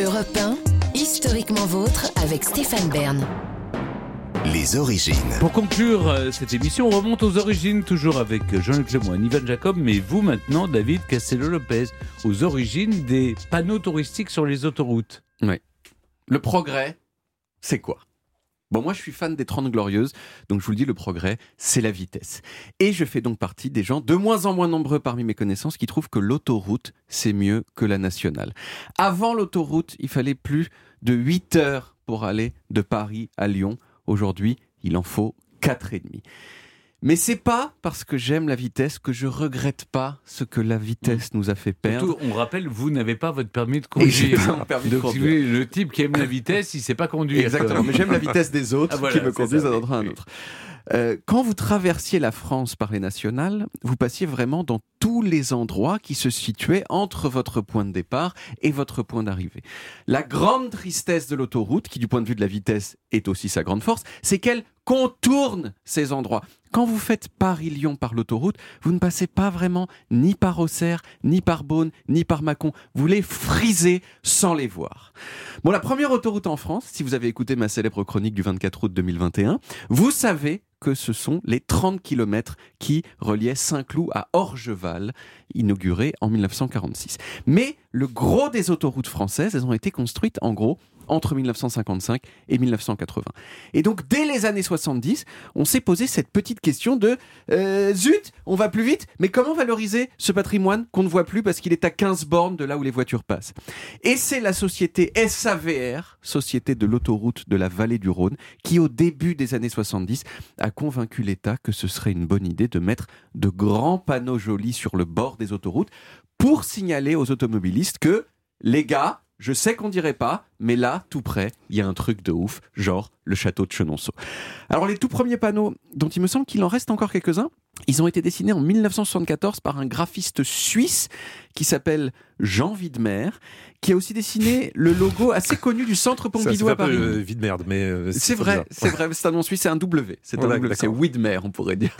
Europe 1, historiquement vôtre avec Stéphane Bern. Les origines. Pour conclure euh, cette émission, on remonte aux origines, toujours avec Jean-Luc Lemoyne, Ivan Jacob, mais vous maintenant, David Castello-Lopez, aux origines des panneaux touristiques sur les autoroutes. Oui. Le progrès, c'est quoi? Bon, moi, je suis fan des 30 Glorieuses, donc je vous le dis, le progrès, c'est la vitesse. Et je fais donc partie des gens, de moins en moins nombreux parmi mes connaissances, qui trouvent que l'autoroute, c'est mieux que la nationale. Avant l'autoroute, il fallait plus de 8 heures pour aller de Paris à Lyon. Aujourd'hui, il en faut 4 et demi. Mais c'est pas parce que j'aime la vitesse que je regrette pas ce que la vitesse nous a fait perdre. Surtout, on rappelle, vous n'avez pas votre permis de conduire. permis de Donc, conduire. le type qui aime la vitesse, il sait pas conduire. Exactement, mais j'aime la vitesse des autres Ah, voilà, qui me conduisent d'un endroit à un autre. Euh, quand vous traversiez la France par les nationales, vous passiez vraiment dans tous les endroits qui se situaient entre votre point de départ et votre point d'arrivée. La grande tristesse de l'autoroute, qui du point de vue de la vitesse est aussi sa grande force, c'est qu'elle contourne ces endroits. Quand vous faites Paris-Lyon par l'autoroute, vous ne passez pas vraiment ni par Auxerre, ni par Beaune, ni par Mâcon. Vous les frisez sans les voir. Bon, la première autoroute en France, si vous avez écouté ma célèbre chronique du 24 août 2021, vous savez que ce sont les 30 km qui reliaient Saint-Cloud à Orgeval, inauguré en 1946. Mais le gros des autoroutes françaises, elles ont été construites en gros entre 1955 et 1980. Et donc dès les années 70, on s'est posé cette petite question de euh, zut, on va plus vite, mais comment valoriser ce patrimoine qu'on ne voit plus parce qu'il est à 15 bornes de là où les voitures passent? Et c'est la société SAVR, Société de l'autoroute de la vallée du Rhône, qui au début des années 70 a convaincu l'État que ce serait une bonne idée de mettre de grands panneaux jolis sur le bord des autoroutes pour signaler aux automobilistes que les gars, je sais qu'on dirait pas, mais là, tout près, il y a un truc de ouf, genre le château de Chenonceau. Alors les tout premiers panneaux, dont il me semble qu'il en reste encore quelques-uns, ils ont été dessinés en 1974 par un graphiste suisse qui s'appelle Jean Widmer, qui a aussi dessiné le logo assez connu du Centre Pompidou à Paris. euh, vide merde, mais euh, C'est vrai, c'est vrai, c'est un nom suisse, c'est un W, c'est un Voilà, W, c'est d'accord. Widmer, on pourrait dire.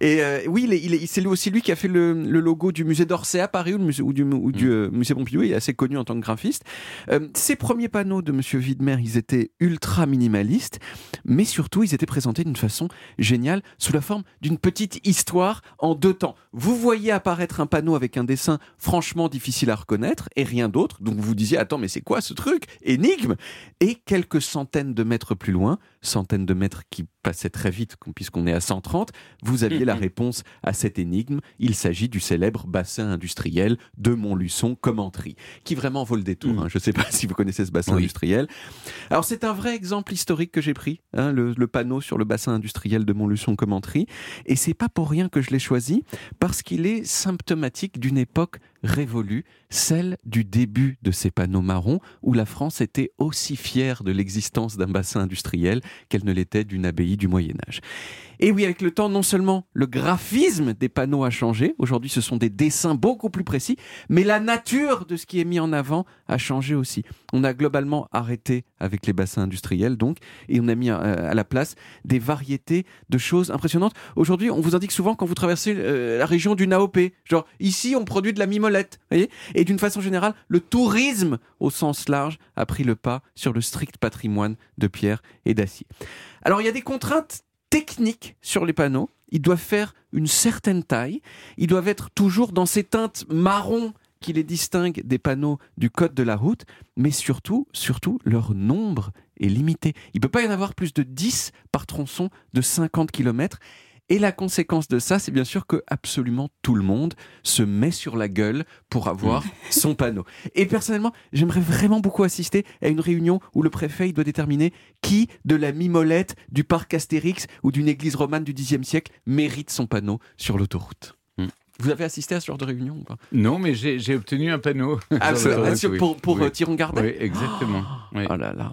Et euh, oui, il il est- c'est lui aussi lui qui a fait le, le logo du musée d'Orsay à Paris ou, le musée, ou du, ou du, euh, musée Pompidou, il est assez connu en tant que graphiste. Euh, ces premiers panneaux de Monsieur Widmer, ils étaient ultra minimalistes, mais surtout, ils étaient présentés d'une façon géniale, sous la forme d'une petite histoire en deux temps. Vous voyez apparaître un panneau avec un dessin franchement difficile à reconnaître et rien d'autre, donc vous vous disiez, attends, mais c'est quoi ce truc? Énigme Et quelques centaines de mètres plus loin, centaines de mètres qui passaient très vite, puisqu'on est à 130, vous aviez la réponse à cette énigme. Il s'agit du célèbre bassin industriel de Montluçon Commentry, qui vraiment vaut le détour. hein. Je ne sais pas si vous connaissez ce bassin Oui. industriel. Alors c'est un vrai exemple historique que j'ai pris, hein, le, le panneau sur le bassin industriel de Montluçon Commentry, et c'est pas pour rien que je l'ai choisi, parce qu'il est symptomatique d'une époque révolue, celle du début de ces panneaux marrons, où la France était aussi fière de l'existence d'un bassin industriel qu'elle ne l'était d'une abbaye du Moyen Âge. Et oui, avec le temps, non seulement le graphisme des panneaux a changé, aujourd'hui ce sont des dessins beaucoup plus précis, mais la nature de ce qui est mis en avant a changé aussi. On a globalement arrêté avec les bassins industriels, donc, et on a mis euh, à la place des variétés de choses impressionnantes. Aujourd'hui, on vous indique souvent quand vous traversez euh, la région du Naop, genre ici on produit de la mimolette, voyez? Et d'une façon générale, le tourisme au sens large a pris le pas sur le strict patrimoine de pierre et d'acier. Alors il y a des contraintes techniques sur les panneaux. Ils doivent faire une certaine taille. Ils doivent être toujours dans ces teintes marron qui les distinguent des panneaux du code de la route, mais surtout, surtout, leur nombre est limité. Il ne peut pas y en avoir plus de 10 par tronçon de 50 km. Et la conséquence de ça, c'est bien sûr que absolument tout le monde se met sur la gueule pour avoir son panneau. Et personnellement, j'aimerais vraiment beaucoup assister à une réunion où le préfet il doit déterminer qui de la mimolette, du parc Astérix ou d'une église romane du Xe siècle mérite son panneau sur l'autoroute. Hmm. Vous avez assisté à ce genre de réunion ou pas? Non, mais j'ai obtenu un panneau. Ah, l'autoroute, ah. Pour, pour Oui. euh, Thiron Gardet Oui, exactement. Oui. Oh là là.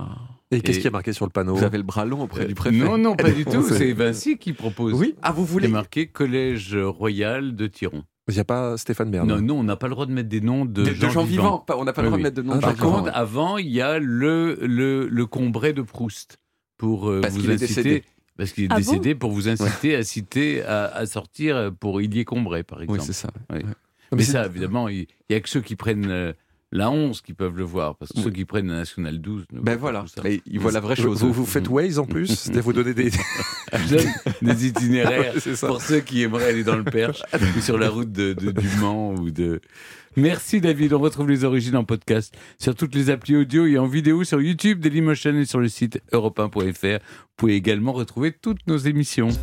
Et qu'est-ce qui est marqué sur le panneau Vous avez le bras long auprès Euh, du préfet. Non, non, pas du tout. C'est- Vinci qui propose. Oui. Ah, vous Il est voulez marqué Collège Royal de Tiron. Il n'y a pas Stéphane Bern. Non, non, on n'a pas le droit de mettre des noms de, de, de gens, vivants. On n'a pas le droit oui. de mettre de nom Ah, de Par gens contre, avant, il y a le, le, le Combray de Proust pour euh, Parce vous qu'il est inciter. décédé. Parce qu'il est Ah bon décédé pour vous inciter à citer, à, à sortir pour Ilier Combray, par exemple. Oui, c'est ça. Oui. Ouais. Mais Mais ça, évidemment, il n'y a que ceux qui prennent euh, la 11 qui peuvent le voir, parce que Oui. ceux qui prennent la Nationale 12. ne Ben voilà. Et ils voient la vraie chose. vous, vous faites Waze en plus C'est-à-dire vous donnez des. Des itinéraires ça. pour ceux qui aimeraient aller dans le Perche ou sur la route de, de- du Mans ou de. Merci David, on retrouve les origines en podcast sur toutes les applis audio et en vidéo sur YouTube, Dailymotion et sur le site europe1.fr. Vous pouvez également retrouver toutes nos émissions.